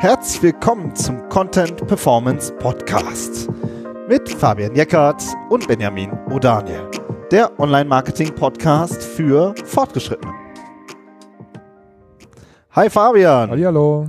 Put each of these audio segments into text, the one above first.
Herzlich willkommen zum Content Performance Podcast mit Fabian Jeckert und Benjamin O'Daniel, der Online-Marketing-Podcast für Fortgeschrittene. Hi Fabian. Hallo.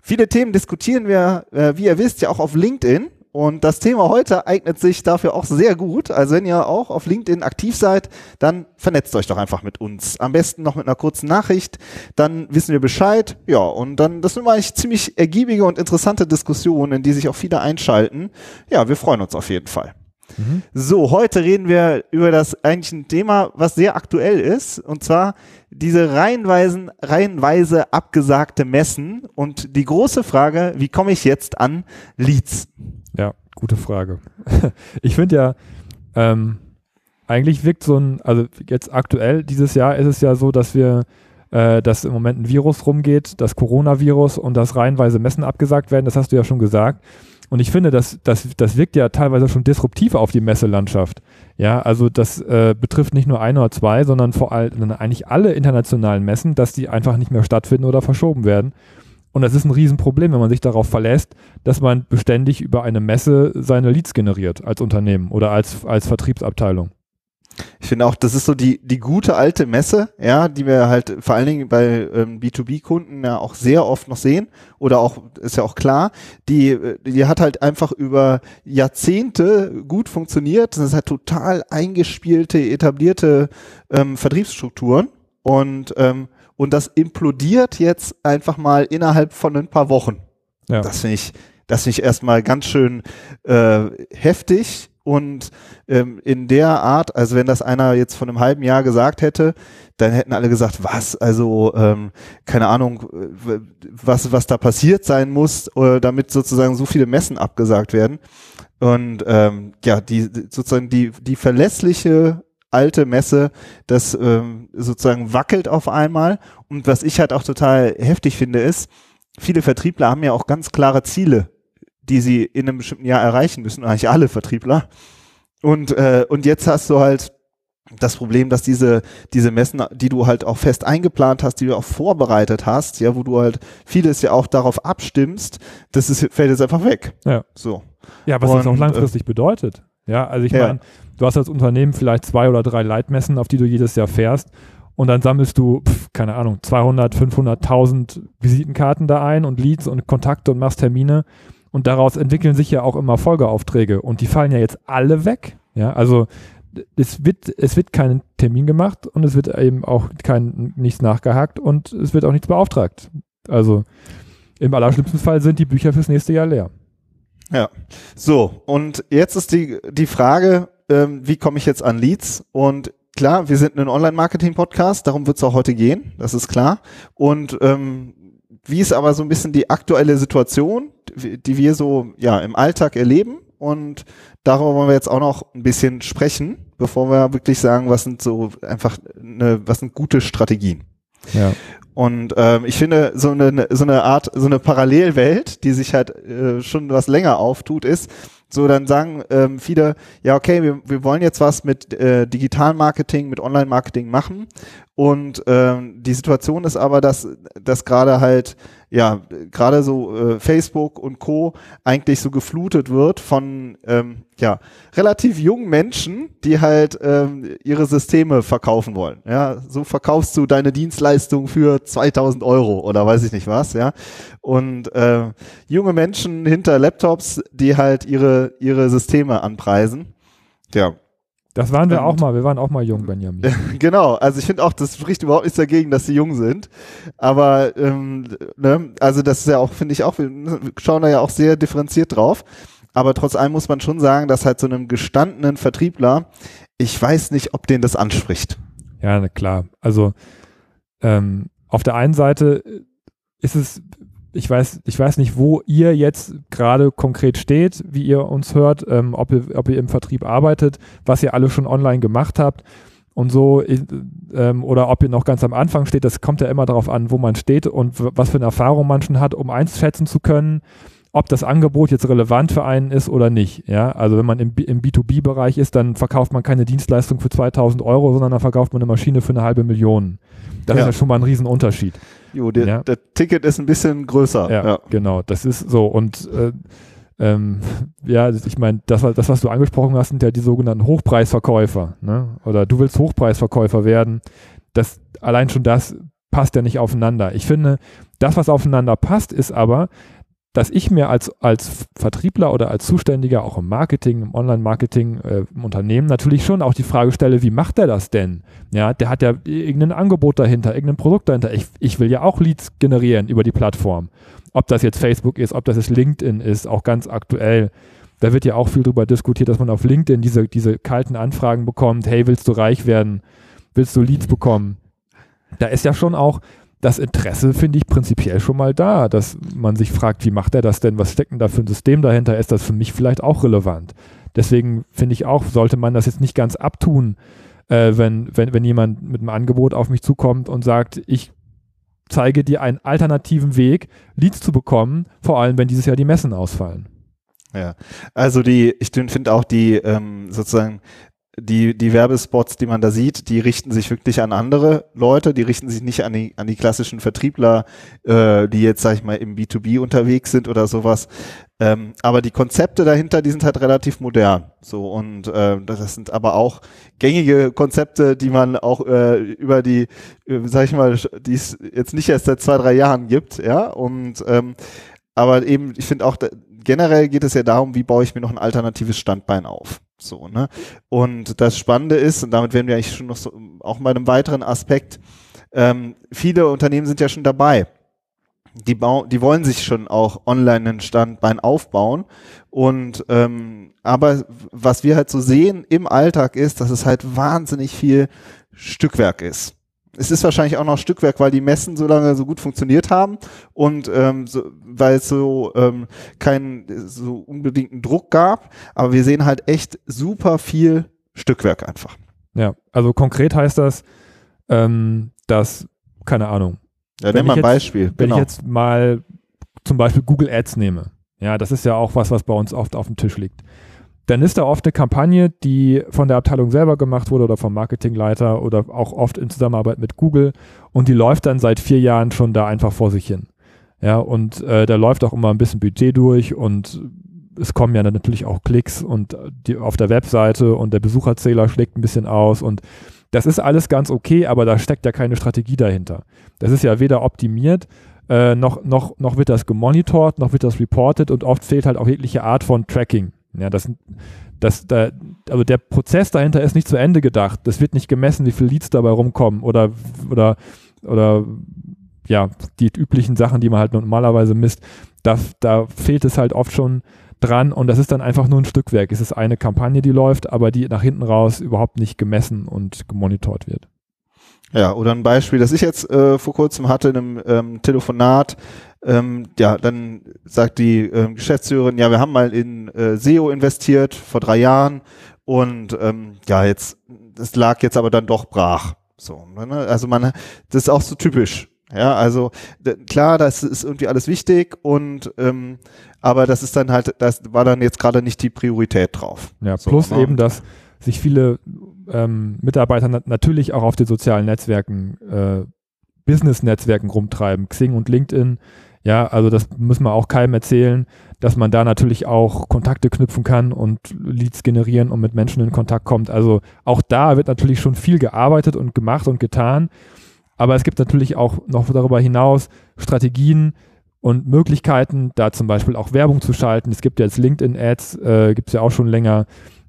Viele Themen diskutieren wir, äh, wie ihr wisst, ja auch auf LinkedIn. Und das Thema heute eignet sich dafür auch sehr gut. Also wenn ihr auch auf LinkedIn aktiv seid, dann vernetzt euch doch einfach mit uns. Am besten noch mit einer kurzen Nachricht. Dann wissen wir Bescheid. Ja, und dann, das sind eigentlich ziemlich ergiebige und interessante Diskussionen, in die sich auch viele einschalten. Ja, wir freuen uns auf jeden Fall. Mhm. So, heute reden wir über das eigentlich ein Thema, was sehr aktuell ist, und zwar diese reihenweisen, reihenweise abgesagte Messen und die große Frage, wie komme ich jetzt an Leads? Ja, gute Frage. ich finde ja, ähm, eigentlich wirkt so ein, also jetzt aktuell, dieses Jahr ist es ja so, dass wir, äh, dass im Moment ein Virus rumgeht, das Coronavirus und dass reihenweise Messen abgesagt werden, das hast du ja schon gesagt. Und ich finde, das, das, das wirkt ja teilweise schon disruptiv auf die Messelandschaft. Ja, also das äh, betrifft nicht nur ein oder zwei, sondern vor allem eigentlich alle internationalen Messen, dass die einfach nicht mehr stattfinden oder verschoben werden. Und das ist ein Riesenproblem, wenn man sich darauf verlässt, dass man beständig über eine Messe seine Leads generiert als Unternehmen oder als, als Vertriebsabteilung. Ich finde auch, das ist so die, die gute alte Messe, ja, die wir halt vor allen Dingen bei ähm, B2B-Kunden ja auch sehr oft noch sehen oder auch, ist ja auch klar, die, die hat halt einfach über Jahrzehnte gut funktioniert. Das ist halt total eingespielte, etablierte ähm, Vertriebsstrukturen und, ähm, und das implodiert jetzt einfach mal innerhalb von ein paar Wochen. Ja. Das finde ich, das finde ich erstmal ganz schön äh, heftig und ähm, in der Art, also wenn das einer jetzt von einem halben Jahr gesagt hätte, dann hätten alle gesagt, was, also ähm, keine Ahnung, was, was da passiert sein muss, äh, damit sozusagen so viele Messen abgesagt werden. Und ähm, ja, die sozusagen die, die verlässliche alte Messe, das ähm, sozusagen wackelt auf einmal. Und was ich halt auch total heftig finde, ist, viele Vertriebler haben ja auch ganz klare Ziele die sie in einem bestimmten Jahr erreichen müssen, eigentlich alle Vertriebler. Und, äh, und jetzt hast du halt das Problem, dass diese, diese Messen, die du halt auch fest eingeplant hast, die du auch vorbereitet hast, ja, wo du halt vieles ja auch darauf abstimmst, das ist, fällt jetzt einfach weg. Ja. So. Ja, was und, das auch langfristig äh, bedeutet. Ja, also ich ja. meine, du hast als Unternehmen vielleicht zwei oder drei Leitmessen, auf die du jedes Jahr fährst und dann sammelst du, pf, keine Ahnung, 200, 500.000 Visitenkarten da ein und Leads und Kontakte und machst Termine und daraus entwickeln sich ja auch immer Folgeaufträge und die fallen ja jetzt alle weg. Ja, also es wird, es wird kein Termin gemacht und es wird eben auch kein, nichts nachgehakt und es wird auch nichts beauftragt. Also im allerschlimmsten Fall sind die Bücher fürs nächste Jahr leer. Ja, so und jetzt ist die, die Frage, ähm, wie komme ich jetzt an Leads? Und klar, wir sind ein Online-Marketing-Podcast, darum wird es auch heute gehen, das ist klar. Und ähm, wie ist aber so ein bisschen die aktuelle Situation, die wir so ja im Alltag erleben und darüber wollen wir jetzt auch noch ein bisschen sprechen, bevor wir wirklich sagen, was sind so einfach eine, was sind gute Strategien. Ja. Und ähm, ich finde so eine so eine Art so eine Parallelwelt, die sich halt äh, schon was länger auftut, ist so, dann sagen ähm, viele, ja, okay, wir, wir wollen jetzt was mit äh, Digital-Marketing, mit Online-Marketing machen. Und ähm, die Situation ist aber, dass, dass gerade halt ja, gerade so äh, Facebook und Co. eigentlich so geflutet wird von ähm, ja, relativ jungen Menschen, die halt ähm, ihre Systeme verkaufen wollen. Ja, so verkaufst du deine Dienstleistung für 2000 Euro oder weiß ich nicht was, ja. Und äh, junge Menschen hinter Laptops, die halt ihre, ihre Systeme anpreisen. Ja, das waren wir und, auch mal, wir waren auch mal jung, Benjamin. genau, also ich finde auch, das spricht überhaupt nichts dagegen, dass sie jung sind. Aber ähm, ne, also das ist ja auch, finde ich auch, wir schauen da ja auch sehr differenziert drauf. Aber trotz allem muss man schon sagen, dass halt so einem gestandenen Vertriebler, ich weiß nicht, ob den das anspricht. Ja, klar. Also ähm, auf der einen Seite ist es ich weiß, ich weiß nicht, wo ihr jetzt gerade konkret steht, wie ihr uns hört, ähm, ob, ihr, ob ihr im Vertrieb arbeitet, was ihr alle schon online gemacht habt und so, ähm, oder ob ihr noch ganz am Anfang steht. Das kommt ja immer darauf an, wo man steht und was für eine Erfahrung man schon hat, um einschätzen zu können, ob das Angebot jetzt relevant für einen ist oder nicht. Ja, also wenn man im, im B2B-Bereich ist, dann verkauft man keine Dienstleistung für 2000 Euro, sondern dann verkauft man eine Maschine für eine halbe Million. Das ja. ist ja schon mal ein Riesenunterschied. Jo, der, ja. der Ticket ist ein bisschen größer. Ja, ja. genau. Das ist so. Und äh, ähm, ja, ich meine, das, das, was du angesprochen hast, sind ja die sogenannten Hochpreisverkäufer. Ne? Oder du willst Hochpreisverkäufer werden. Das, allein schon das passt ja nicht aufeinander. Ich finde, das, was aufeinander passt, ist aber, dass ich mir als, als Vertriebler oder als Zuständiger auch im Marketing, im Online-Marketing, äh, im Unternehmen natürlich schon auch die Frage stelle, wie macht der das denn? Ja, der hat ja irgendein Angebot dahinter, irgendein Produkt dahinter. Ich, ich will ja auch Leads generieren über die Plattform. Ob das jetzt Facebook ist, ob das jetzt LinkedIn ist, auch ganz aktuell. Da wird ja auch viel darüber diskutiert, dass man auf LinkedIn diese, diese kalten Anfragen bekommt, hey, willst du reich werden? Willst du Leads bekommen? Da ist ja schon auch das Interesse, finde ich, prinzipiell schon mal da, dass man sich fragt, wie macht er das denn? Was steckt denn da für ein System dahinter? Ist das für mich vielleicht auch relevant? Deswegen finde ich auch, sollte man das jetzt nicht ganz abtun, äh, wenn, wenn, wenn jemand mit einem Angebot auf mich zukommt und sagt, ich zeige dir einen alternativen Weg, Leads zu bekommen, vor allem wenn dieses Jahr die Messen ausfallen. Ja, also die, ich finde auch die ähm, sozusagen die, die Werbespots, die man da sieht, die richten sich wirklich an andere Leute, die richten sich nicht an die, an die klassischen Vertriebler, äh, die jetzt, sag ich mal, im B2B unterwegs sind oder sowas. Ähm, aber die Konzepte dahinter, die sind halt relativ modern. So und äh, das sind aber auch gängige Konzepte, die man auch äh, über die, äh, sag ich mal, die es jetzt nicht erst seit zwei, drei Jahren gibt, ja. Und ähm, aber eben, ich finde auch, da, generell geht es ja darum, wie baue ich mir noch ein alternatives Standbein auf. So, ne? Und das Spannende ist, und damit werden wir eigentlich schon noch so, auch bei einem weiteren Aspekt, ähm, viele Unternehmen sind ja schon dabei. Die, bau die wollen sich schon auch online ein Standbein aufbauen. Und ähm, aber was wir halt so sehen im Alltag ist, dass es halt wahnsinnig viel Stückwerk ist es ist wahrscheinlich auch noch Stückwerk, weil die Messen so lange so gut funktioniert haben und ähm, so, weil es so ähm, keinen so unbedingten Druck gab. Aber wir sehen halt echt super viel Stückwerk einfach. Ja, also konkret heißt das, ähm, dass, keine Ahnung. Ja, nimm mal ein Beispiel. Wenn genau. ich jetzt mal zum Beispiel Google Ads nehme, ja, das ist ja auch was, was bei uns oft auf dem Tisch liegt dann ist da oft eine Kampagne, die von der Abteilung selber gemacht wurde oder vom Marketingleiter oder auch oft in Zusammenarbeit mit Google und die läuft dann seit vier Jahren schon da einfach vor sich hin. Ja, und äh, da läuft auch immer ein bisschen Budget durch und es kommen ja dann natürlich auch Klicks und die auf der Webseite und der Besucherzähler schlägt ein bisschen aus und das ist alles ganz okay, aber da steckt ja keine Strategie dahinter. Das ist ja weder optimiert, äh, noch, noch, noch wird das gemonitort, noch wird das reported und oft fehlt halt auch jegliche Art von Tracking. Ja, das, das, da, also der Prozess dahinter ist nicht zu Ende gedacht. Das wird nicht gemessen, wie viele Leads dabei rumkommen oder, oder, oder ja, die üblichen Sachen, die man halt normalerweise misst. Da, da fehlt es halt oft schon dran und das ist dann einfach nur ein Stückwerk. Es ist eine Kampagne, die läuft, aber die nach hinten raus überhaupt nicht gemessen und gemonitort wird. Ja, oder ein Beispiel, das ich jetzt äh, vor kurzem hatte in einem ähm, Telefonat. Ähm, ja, dann sagt die ähm, Geschäftsführerin, ja, wir haben mal in äh, SEO investiert vor drei Jahren und ähm, ja, jetzt, das lag jetzt aber dann doch brach. So, ne? Also man, das ist auch so typisch. Ja, also klar, das ist irgendwie alles wichtig und ähm, aber das ist dann halt, das war dann jetzt gerade nicht die Priorität drauf. Ja, so, plus ne? eben, dass sich viele ähm, Mitarbeiter nat natürlich auch auf den sozialen Netzwerken, äh, Business-Netzwerken rumtreiben, Xing und LinkedIn. Ja, also das muss man auch keinem erzählen, dass man da natürlich auch Kontakte knüpfen kann und Leads generieren und mit Menschen in Kontakt kommt. Also auch da wird natürlich schon viel gearbeitet und gemacht und getan. Aber es gibt natürlich auch noch darüber hinaus Strategien und Möglichkeiten, da zum Beispiel auch Werbung zu schalten. Es gibt jetzt LinkedIn-Ads, äh, gibt es ja auch schon länger.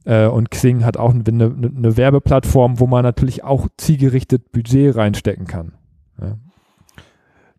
Äh, und Xing hat auch eine, eine, Werbeplattform, wo man natürlich auch zielgerichtet Budget reinstecken kann. Ja.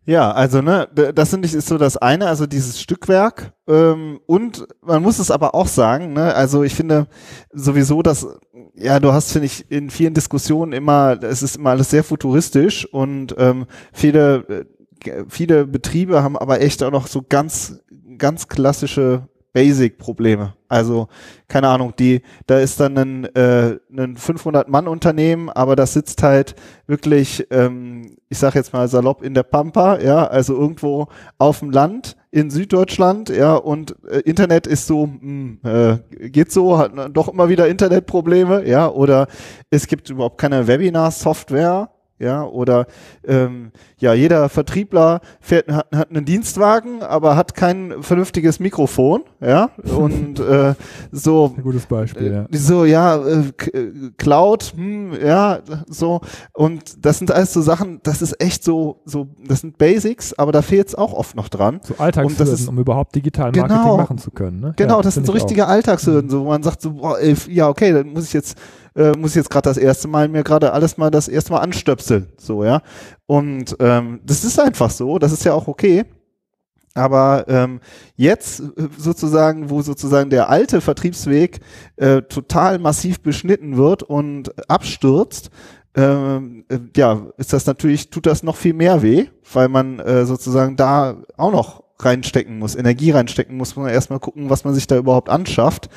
Ja, also ne, das finde ist so das eine, also dieses Stückwerk. Ähm, und man muss es aber auch sagen, ne, also ich finde sowieso, dass ja, du hast finde ich in vielen Diskussionen immer, es ist immer alles sehr futuristisch und ähm, viele äh, viele Betriebe haben aber echt auch noch so ganz ganz klassische Basic-Probleme. Also, keine Ahnung, die, da ist dann ein, äh, ein 500-Mann-Unternehmen, aber das sitzt halt wirklich, ähm, ich sag jetzt mal salopp in der Pampa, ja, also irgendwo auf dem Land in Süddeutschland, ja, und äh, Internet ist so, mh, hm, äh, geht so, hat doch immer wieder Internetprobleme, ja, oder es gibt überhaupt keine Webinar-Software, ja, oder ähm, ja, jeder Vertriebler fährt, hat, hat einen Dienstwagen, aber hat kein vernünftiges Mikrofon, ja, und äh, so. Ein gutes Beispiel, äh, ja. So, ja, äh, äh, Cloud, hm, ja, so, und das sind alles so Sachen, das ist echt so, so, das sind Basics, aber da fehlt es auch oft noch dran. So Alltagshürden, um überhaupt digital Marketing genau, machen zu können, ne? Genau, ja, das sind so richtige Alltagshürden, so, wo man sagt so, boah, ey, ja, okay, dann muss ich jetzt äh, muss ich jetzt gerade das erste Mal mir gerade alles mal das erste Mal anstöpseln, so ja. Und ähm, das ist einfach so, das ist ja auch okay. Aber ähm, jetzt äh, sozusagen, wo sozusagen der alte Vertriebsweg äh, total massiv beschnitten wird und abstürzt, ähm, äh, ja, ist das natürlich, tut das noch viel mehr weh, weil man äh, sozusagen da auch noch reinstecken muss, Energie reinstecken muss, muss man erstmal gucken, was man sich da überhaupt anschafft.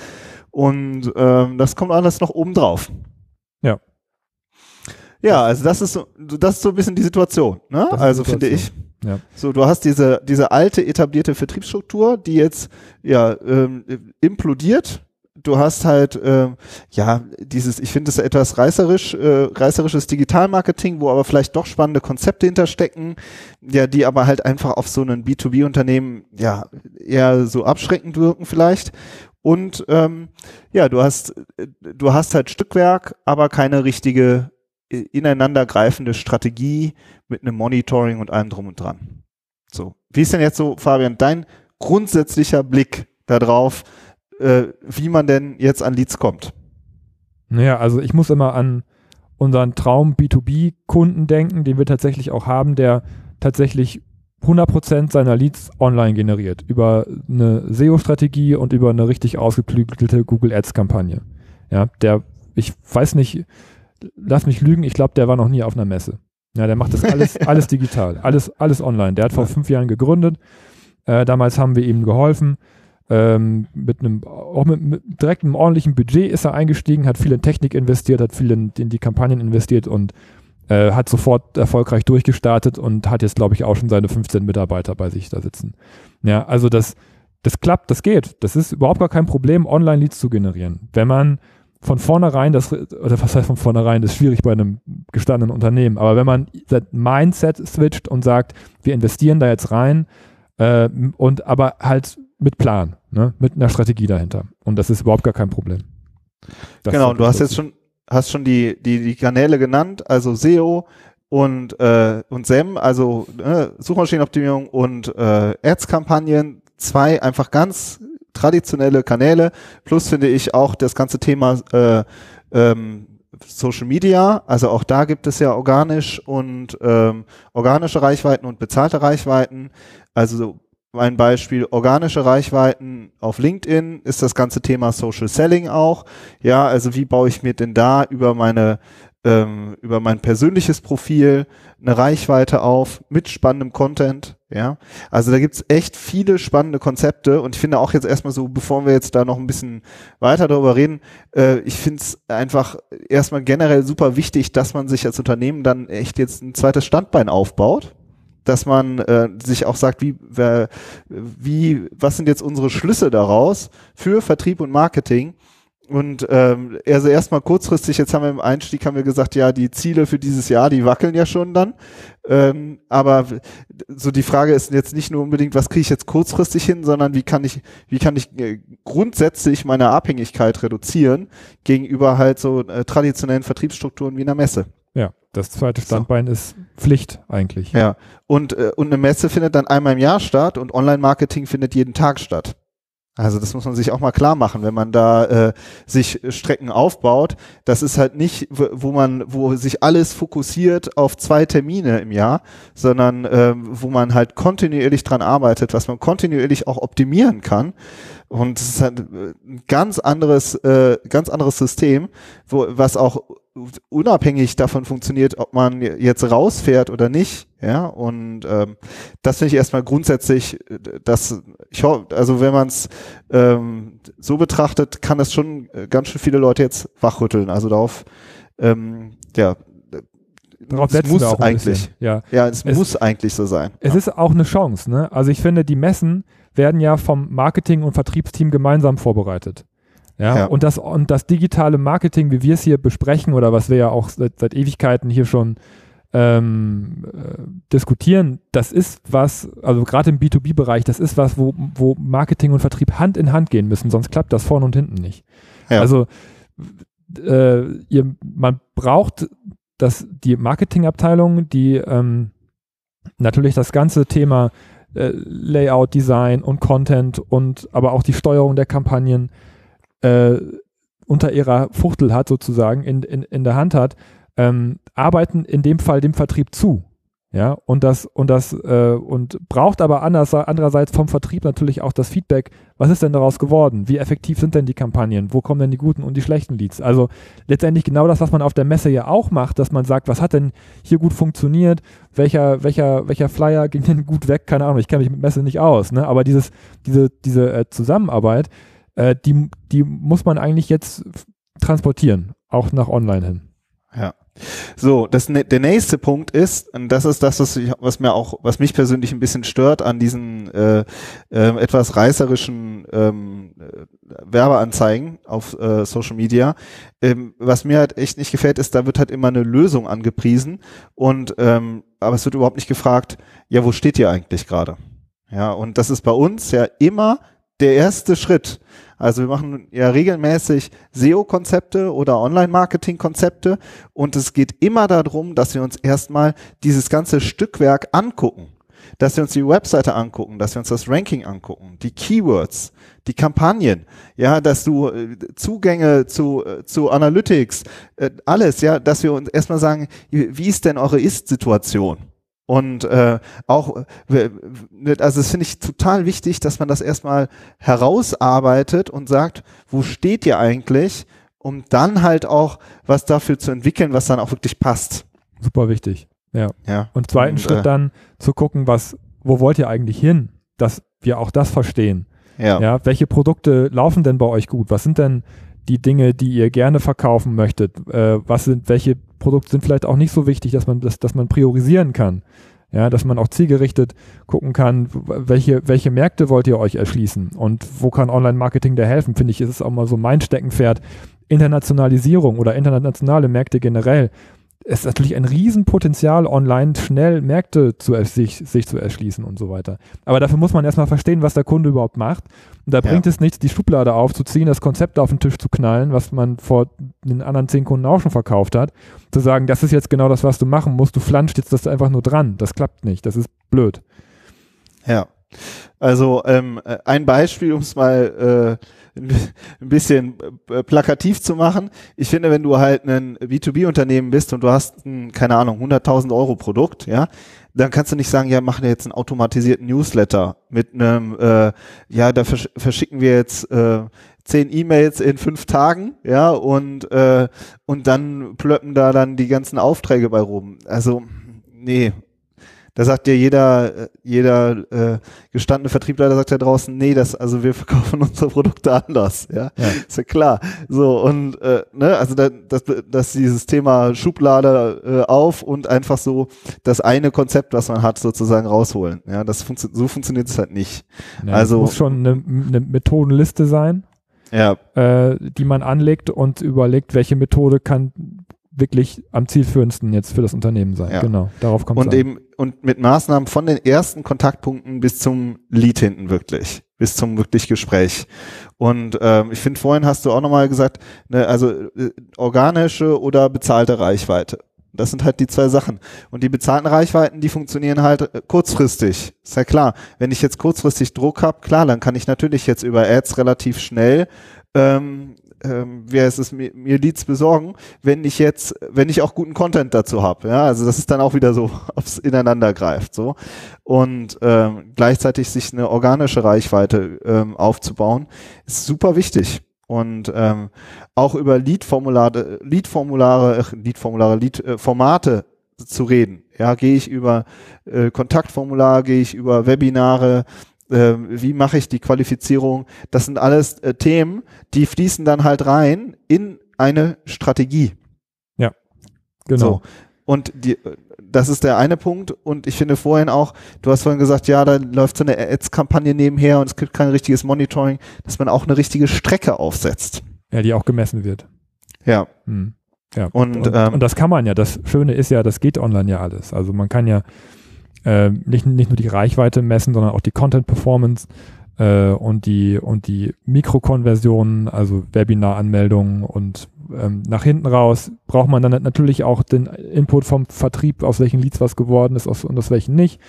Und ähm, das kommt alles noch oben drauf. Ja. Ja, also das ist so, das ist so ein bisschen die Situation. Ne? Also Situation. finde ich. Ja. So, du hast diese, diese alte etablierte Vertriebsstruktur, die jetzt ja ähm, implodiert. Du hast halt ähm, ja dieses, ich finde es etwas reißerisch, äh, reißerisches Digitalmarketing, wo aber vielleicht doch spannende Konzepte hinterstecken, ja, die aber halt einfach auf so einen B2B-Unternehmen ja eher so abschreckend wirken vielleicht. Und ähm, ja, du hast, du hast halt Stückwerk, aber keine richtige äh, ineinandergreifende Strategie mit einem Monitoring und allem drum und dran. So, wie ist denn jetzt so, Fabian, dein grundsätzlicher Blick darauf, äh, wie man denn jetzt an Leads kommt? Naja, also ich muss immer an unseren Traum B2B-Kunden denken, den wir tatsächlich auch haben, der tatsächlich 100% seiner Leads online generiert, über eine SEO-Strategie und über eine richtig ausgeklügelte Google Ads-Kampagne. Ja, der, ich weiß nicht, lass mich lügen, ich glaube, der war noch nie auf einer Messe. Ja, der macht das alles, alles digital, alles, alles online. Der hat vor fünf Jahren gegründet. Äh, damals haben wir ihm geholfen. Ähm, mit einem, auch mit, mit direkt einem ordentlichen Budget ist er eingestiegen, hat viel in Technik investiert, hat viel in, in die Kampagnen investiert und äh, hat sofort erfolgreich durchgestartet und hat jetzt, glaube ich, auch schon seine 15 Mitarbeiter bei sich da sitzen. Ja, also das, das klappt, das geht. Das ist überhaupt gar kein Problem, Online-Leads zu generieren. Wenn man von vornherein das, oder was heißt von vornherein, das ist schwierig bei einem gestandenen Unternehmen, aber wenn man das Mindset switcht und sagt, wir investieren da jetzt rein, äh, und aber halt mit Plan, ne, mit einer Strategie dahinter. Und das ist überhaupt gar kein Problem. Das genau, du hast jetzt schon hast schon die, die, die Kanäle genannt, also SEO und, äh, und SEM, also äh, Suchmaschinenoptimierung und äh, Ads-Kampagnen, zwei einfach ganz traditionelle Kanäle, plus finde ich auch das ganze Thema äh, ähm, Social Media, also auch da gibt es ja organisch und ähm, organische Reichweiten und bezahlte Reichweiten. Also ein Beispiel organische Reichweiten auf LinkedIn ist das ganze Thema Social Selling auch. Ja, also wie baue ich mir denn da über meine ähm, über mein persönliches Profil eine Reichweite auf mit spannendem Content. Ja, also da gibt's echt viele spannende Konzepte und ich finde auch jetzt erstmal so, bevor wir jetzt da noch ein bisschen weiter darüber reden, äh, ich finde es einfach erstmal generell super wichtig, dass man sich als Unternehmen dann echt jetzt ein zweites Standbein aufbaut dass man äh, sich auch sagt, wie, wer, wie, was sind jetzt unsere Schlüsse daraus für Vertrieb und Marketing? Und ähm, also erstmal kurzfristig, jetzt haben wir im Einstieg haben wir gesagt, ja, die Ziele für dieses Jahr, die wackeln ja schon dann. Ähm, aber so die Frage ist jetzt nicht nur unbedingt, was kriege ich jetzt kurzfristig hin, sondern wie kann ich, wie kann ich äh, grundsätzlich meine Abhängigkeit reduzieren gegenüber halt so äh, traditionellen Vertriebsstrukturen wie einer Messe. Das zweite Standbein so. ist Pflicht eigentlich. Ja, und, äh, und eine Messe findet dann einmal im Jahr statt und Online-Marketing findet jeden Tag statt. Also das muss man sich auch mal klar machen, wenn man da äh, sich Strecken aufbaut. Das ist halt nicht, wo man, wo sich alles fokussiert auf zwei Termine im Jahr, sondern äh, wo man halt kontinuierlich dran arbeitet, was man kontinuierlich auch optimieren kann. Und es ist halt ein ganz anderes, äh, ganz anderes System, wo was auch unabhängig davon funktioniert, ob man jetzt rausfährt oder nicht, Ja, und ähm, das finde ich erstmal grundsätzlich, äh, dass ich hoffe, also wenn man es ähm, so betrachtet, kann es schon äh, ganz schön viele Leute jetzt wachrütteln. Also darauf, ähm, ja, Darauf es muss eigentlich. Ja. ja, es, Es- muss eigentlich so sein. Es ja. ist auch eine Chance. Ne? Also ich finde, die Messen werden ja vom Marketing- und Vertriebsteam gemeinsam vorbereitet. Ja, Ja. Und, das, und das digitale Marketing, wie wir es hier besprechen oder was wir ja auch seit, seit Ewigkeiten hier schon ähm, äh, diskutieren, das ist was, also gerade im B2B-Bereich, das ist was, wo, wo Marketing und Vertrieb Hand in Hand gehen müssen, sonst klappt das vorne und hinten nicht. Ja. Also äh, ihr, man braucht das, die Marketingabteilung, die ähm, natürlich das ganze Thema äh, Layout, Design und Content und aber auch die Steuerung der Kampagnen äh, unter ihrer Fuchtel hat, sozusagen, in, in, in der Hand hat, ähm, arbeiten in dem Fall dem Vertrieb zu. Ja, und das, und das, äh, und braucht aber anders, andererseits vom Vertrieb natürlich auch das Feedback, was ist denn daraus geworden? Wie effektiv sind denn die Kampagnen? Wo kommen denn die guten und die schlechten Leads? Also letztendlich genau das, was man auf der Messe ja auch macht, dass man sagt, was hat denn hier gut funktioniert? Welcher, welcher, welcher Flyer ging denn gut weg? Keine Ahnung, ich kenne mich mit Messe nicht aus, ne? Aber dieses, diese, diese äh, Zusammenarbeit, äh, die, die muss man eigentlich jetzt transportieren, auch nach online hin. Ja. So, das, der nächste Punkt ist, und das ist das, was, ich, was mir auch, was mich persönlich ein bisschen stört an diesen äh, äh, etwas reißerischen ähm, äh, Werbeanzeigen auf äh, Social Media. Ähm, was mir halt echt nicht gefällt, ist, da wird halt immer eine Lösung angepriesen und ähm, aber es wird überhaupt nicht gefragt, ja, wo steht ihr eigentlich gerade? Ja, und das ist bei uns ja immer der erste Schritt. Also wir machen ja regelmäßig SEO-Konzepte oder Online-Marketing-Konzepte und es geht immer darum, dass wir uns erstmal dieses ganze Stückwerk angucken. Dass wir uns die Webseite angucken, dass wir uns das Ranking angucken, die Keywords, die Kampagnen, ja, dass du äh, Zugänge zu, äh, zu Analytics, äh, alles, ja, dass wir uns erstmal sagen, wie ist denn eure Ist-Situation? Und äh, auch, also das finde ich total wichtig, dass man das erstmal herausarbeitet und sagt, wo steht ihr eigentlich, um dann halt auch was dafür zu entwickeln, was dann auch wirklich passt. Super wichtig. Ja. Ja. Und zweiten Und, Schritt äh, dann zu gucken, was, wo wollt ihr eigentlich hin, dass wir auch das verstehen. Ja. Ja, welche Produkte laufen denn bei euch gut? Was sind denn die Dinge, die ihr gerne verkaufen möchtet? Äh, was sind, welche Produkte sind vielleicht auch nicht so wichtig, dass man das, dass man priorisieren kann? Ja, dass man auch zielgerichtet gucken kann, welche, welche Märkte wollt ihr euch erschließen und wo kann Online-Marketing da helfen? Finde ich, ist es auch mal so mein Steckenpferd. Internationalisierung oder internationale Märkte generell. Es ist natürlich ein Riesenpotenzial, online schnell Märkte zu, sich, sich zu erschließen und so weiter. Aber dafür muss man erstmal verstehen, was der Kunde überhaupt macht. Und da Ja. bringt es nichts, die Schublade aufzuziehen, das Konzept auf den Tisch zu knallen, was man vor den anderen zehn Kunden auch schon verkauft hat. Zu sagen, das ist jetzt genau das, was du machen musst, du flanscht jetzt das einfach nur dran. Das klappt nicht, das ist blöd. Ja. Also ähm, äh, ein Beispiel, um es mal äh, ein bi- ein bisschen äh, plakativ zu machen. Ich finde, wenn du halt ein B2B-Unternehmen bist und du hast ein, keine Ahnung, 100.000 Euro Produkt, ja, dann kannst du nicht sagen, ja, machen wir jetzt einen automatisierten Newsletter mit einem, äh, ja, da versch verschicken wir jetzt äh, zehn E-Mails in fünf Tagen, ja, und äh, und dann plöppen da dann die ganzen Aufträge bei rum. Also nee, da sagt ja jeder, äh, jeder äh, gestandene Vertriebler, sagt ja draußen, nee, das, also wir verkaufen unsere Produkte anders, ja, Ja. ist ja klar. So und äh, ne, also da, das, das dieses Thema Schublade äh, auf und einfach so das eine Konzept, was man hat, sozusagen rausholen. Ja, das funktio so funktioniert es halt nicht. Ja, Also- es muss schon eine, eine Methodenliste sein, Ja, äh, die man anlegt und überlegt, welche Methode kann wirklich am zielführendsten jetzt für das Unternehmen sein. Ja. Genau, darauf kommt es und an. eben und mit Maßnahmen von den ersten Kontaktpunkten bis zum Lead hinten wirklich, bis zum wirklich Gespräch. Und ähm, ich finde, vorhin hast du auch nochmal gesagt, ne, also äh, organische oder bezahlte Reichweite. Das sind halt die zwei Sachen. Und die bezahlten Reichweiten, die funktionieren halt äh, kurzfristig. Ist ja klar. Wenn ich jetzt kurzfristig Druck habe, klar, dann kann ich natürlich jetzt über Ads relativ schnell ähm, ähm, wer ist es mir, mir Leads besorgen, wenn ich jetzt, wenn ich auch guten Content dazu habe. Ja, also das ist dann auch wieder so, ob es ineinander greift. So und ähm, gleichzeitig sich eine organische Reichweite ähm, aufzubauen, ist super wichtig. Und ähm, auch über Lead-Formulare, Lead-Formulare, Lead-Formulare, Lead-Formate zu reden. Ja, gehe ich über äh, Kontaktformular, gehe ich über Webinare, äh, wie mache ich die Qualifizierung? Das sind alles äh, Themen, die fließen dann halt rein in eine Strategie. Ja, genau. So. Und die, das ist der eine Punkt. Und ich finde vorhin auch, du hast vorhin gesagt, ja, da läuft so eine Ads-Kampagne nebenher und es gibt kein richtiges Monitoring, dass man auch eine richtige Strecke aufsetzt. Ja, die auch gemessen wird. Ja. Hm. Ja. Und, Und, ähm, und das kann man ja. Das Schöne ist ja, das geht online ja alles. Also man kann ja äh, nicht, nicht nur die Reichweite messen, sondern auch die Content Performance äh, und die und die Mikrokonversionen, also Webinar-Anmeldungen und ähm, nach hinten raus braucht man dann natürlich auch den Input vom Vertrieb, aus welchen Leads was geworden ist aus, und aus welchen nicht.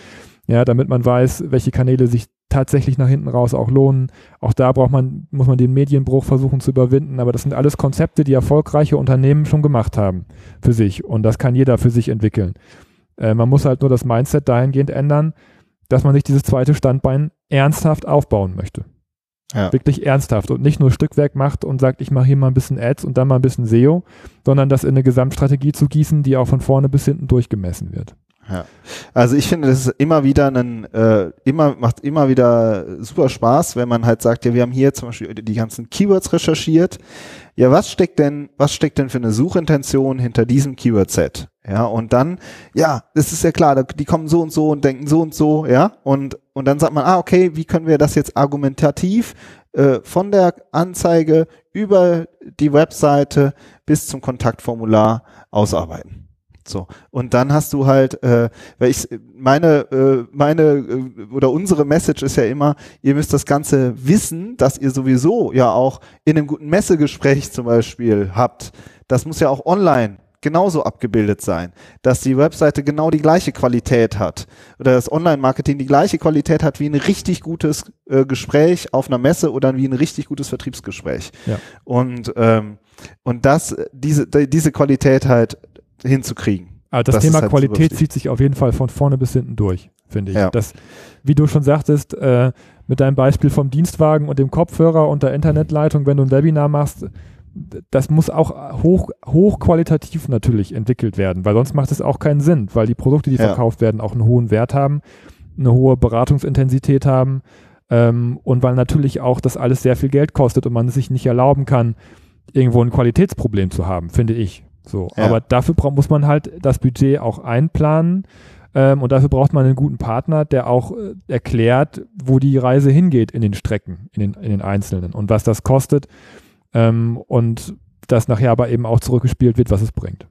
Ja, damit man weiß, welche Kanäle sich tatsächlich nach hinten raus auch lohnen. Auch da braucht man, muss man den Medienbruch versuchen zu überwinden. Aber das sind alles Konzepte, die erfolgreiche Unternehmen schon gemacht haben für sich. Und das kann jeder für sich entwickeln. Äh, man muss halt nur das Mindset dahingehend ändern, dass man sich dieses zweite Standbein ernsthaft aufbauen möchte. Ja. Wirklich ernsthaft und nicht nur Stückwerk macht und sagt, ich mache hier mal ein bisschen Ads und dann mal ein bisschen SEO, sondern das in eine Gesamtstrategie zu gießen, die auch von vorne bis hinten durchgemessen wird. Ja. Also ich finde, das ist immer wieder ein, äh, immer, macht immer wieder super Spaß, wenn man halt sagt, ja, wir haben hier zum Beispiel die ganzen Keywords recherchiert. Ja, was steckt denn, was steckt denn für eine Suchintention hinter diesem Keyword-Set? Ja, und dann, ja, das ist ja klar, die kommen so und so und denken so und so, ja, und, und dann sagt man, ah, okay, wie können wir das jetzt argumentativ äh, von der Anzeige über die Webseite bis zum Kontaktformular ausarbeiten? So. Und dann hast du halt, äh, weil ich meine, äh, meine äh, oder unsere Message ist ja immer, ihr müsst das ganze Wissen, das ihr sowieso ja auch in einem guten Messegespräch zum Beispiel habt, das muss ja auch online genauso abgebildet sein, dass die Webseite genau die gleiche Qualität hat oder das Online-Marketing die gleiche Qualität hat wie ein richtig gutes äh, Gespräch auf einer Messe oder wie ein richtig gutes Vertriebsgespräch. Ja. Und ähm, und das diese diese Qualität halt hinzukriegen. Aber das, Das Thema halt Qualität zieht sich auf jeden Fall von vorne bis hinten durch, finde ich. Ja. Das, wie du schon sagtest, äh, mit deinem Beispiel vom Dienstwagen und dem Kopfhörer und der Internetleitung, wenn du ein Webinar machst, das muss auch hoch, hochqualitativ natürlich entwickelt werden, weil sonst macht es auch keinen Sinn, weil die Produkte, die Ja. verkauft werden, auch einen hohen Wert haben, eine hohe Beratungsintensität haben ähm, und weil natürlich auch das alles sehr viel Geld kostet und man es sich nicht erlauben kann, irgendwo ein Qualitätsproblem zu haben, finde ich. So, Ja. aber dafür muss man halt das Budget auch einplanen ähm, und dafür braucht man einen guten Partner, der auch äh, erklärt, wo die Reise hingeht in den Strecken, in den, in den einzelnen und was das kostet ähm, und das nachher aber eben auch zurückgespielt wird, was es bringt.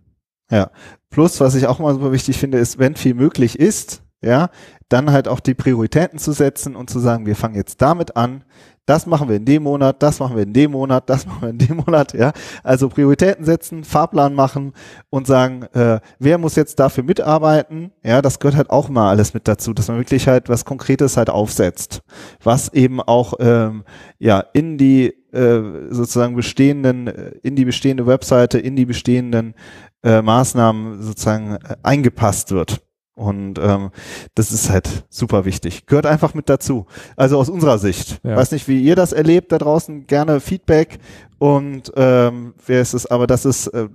Plus, was ich auch mal super wichtig finde, ist, wenn viel möglich ist, ja, dann halt auch die Prioritäten zu setzen und zu sagen, wir fangen jetzt damit an, das machen wir in dem Monat, das machen wir in dem Monat, das machen wir in dem Monat, ja. Also Prioritäten setzen, Fahrplan machen und sagen, äh, wer muss jetzt dafür mitarbeiten? Ja, das gehört halt auch mal alles mit dazu, dass man wirklich halt was Konkretes halt aufsetzt, was eben auch ähm, ja in die äh, sozusagen bestehenden, äh, in die bestehende Webseite, in die bestehenden äh, Maßnahmen sozusagen äh, eingepasst wird. Und ähm, das ist halt super wichtig. Gehört einfach mit dazu. Also aus unserer Sicht. Ja. Weiß nicht, wie ihr das erlebt da draußen. Gerne Feedback. Und ähm, wer ist es? Aber das ist, äh,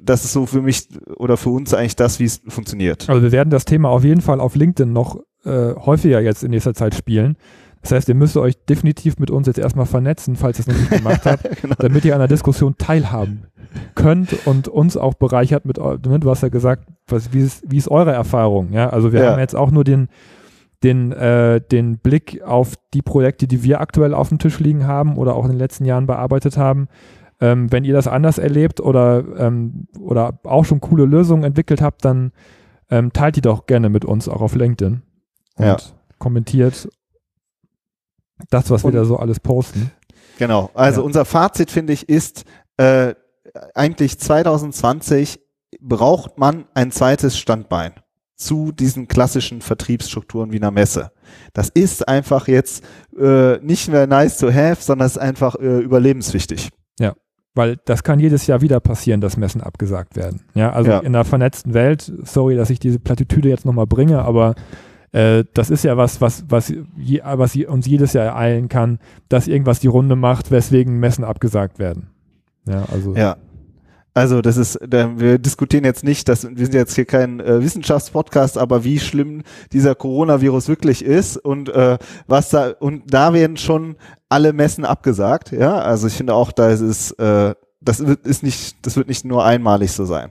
das ist so für mich oder für uns eigentlich das, wie es funktioniert. Also wir werden das Thema auf jeden Fall auf LinkedIn noch äh, häufiger jetzt in nächster Zeit spielen. Das heißt, ihr müsst euch definitiv mit uns jetzt erstmal vernetzen, falls ihr es noch nicht gemacht habt, Genau. damit ihr an der Diskussion teilhaben könnt und uns auch bereichert mit, ne, du hast ja gesagt, was, wie, ist, wie ist eure Erfahrung? Ja, also wir Ja. haben jetzt auch nur den, den, äh, den Blick auf die Projekte, die wir aktuell auf dem Tisch liegen haben oder auch in den letzten Jahren bearbeitet haben. Ähm, wenn ihr das anders erlebt oder, ähm, oder auch schon coole Lösungen entwickelt habt, dann ähm, teilt die doch gerne mit uns auch auf LinkedIn und Ja. kommentiert das, was wir Und- da so alles posten. Genau. Also Ja. unser Fazit, finde ich, ist, äh, eigentlich 2020 braucht man ein zweites Standbein zu diesen klassischen Vertriebsstrukturen wie einer Messe. Das ist einfach jetzt äh, nicht mehr nice to have, sondern es ist einfach äh, überlebenswichtig. Weil das kann jedes Jahr wieder passieren, dass Messen abgesagt werden. Ja, also Ja. in einer vernetzten Welt, sorry, dass ich diese Plattitüde jetzt nochmal bringe, aber äh, das ist ja was, was, was, je, was uns jedes Jahr ereilen kann, dass irgendwas die Runde macht, weswegen Messen abgesagt werden. Ja, also Ja. Also das ist, wir diskutieren jetzt nicht, dass wir sind jetzt hier kein äh, Wissenschaftspodcast, aber wie schlimm dieser Coronavirus wirklich ist und äh, was da und da werden schon alle Messen abgesagt. Ja, also ich finde auch, da ist äh, das wird, ist nicht, das wird nicht nur einmalig so sein.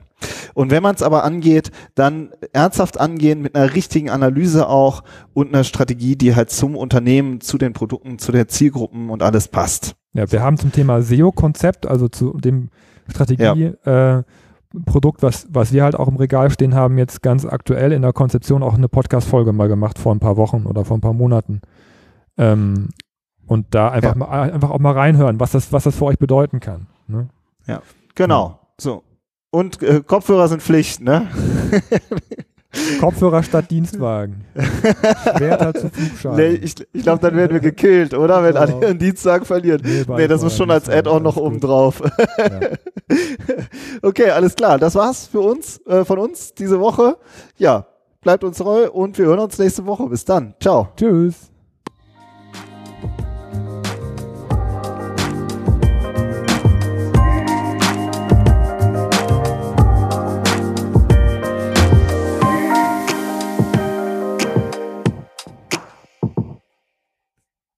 Und wenn man es aber angeht, dann ernsthaft angehen mit einer richtigen Analyse auch und einer Strategie, die halt zum Unternehmen, zu den Produkten, zu den Zielgruppen und alles passt. Ja, wir haben zum Thema SEO-Konzept, also zu dem Strategie, ja. äh, Produkt, was, was wir halt auch im Regal stehen haben, jetzt ganz aktuell in der Konzeption auch eine Podcast-Folge mal gemacht vor ein paar Wochen oder vor ein paar Monaten. Ähm, und da einfach, ja. mal, einfach auch mal reinhören, was das, was das für euch bedeuten kann. Ne? Ja, genau. Ja. So. Und äh, Kopfhörer sind Pflicht, ne? Kopfhörer statt Dienstwagen. Schwerter zu Flugschein. Nee, ich, ich glaube, dann werden wir gekillt, oder? Wenn genau. alle ihren Dienstwagen verlieren. Nee, nee das muss schon als Add-on noch oben drauf. Ja. okay, alles klar. Das war's für uns, äh, von uns diese Woche. Ja, bleibt uns treu und wir hören uns nächste Woche. Bis dann. Ciao. Tschüss.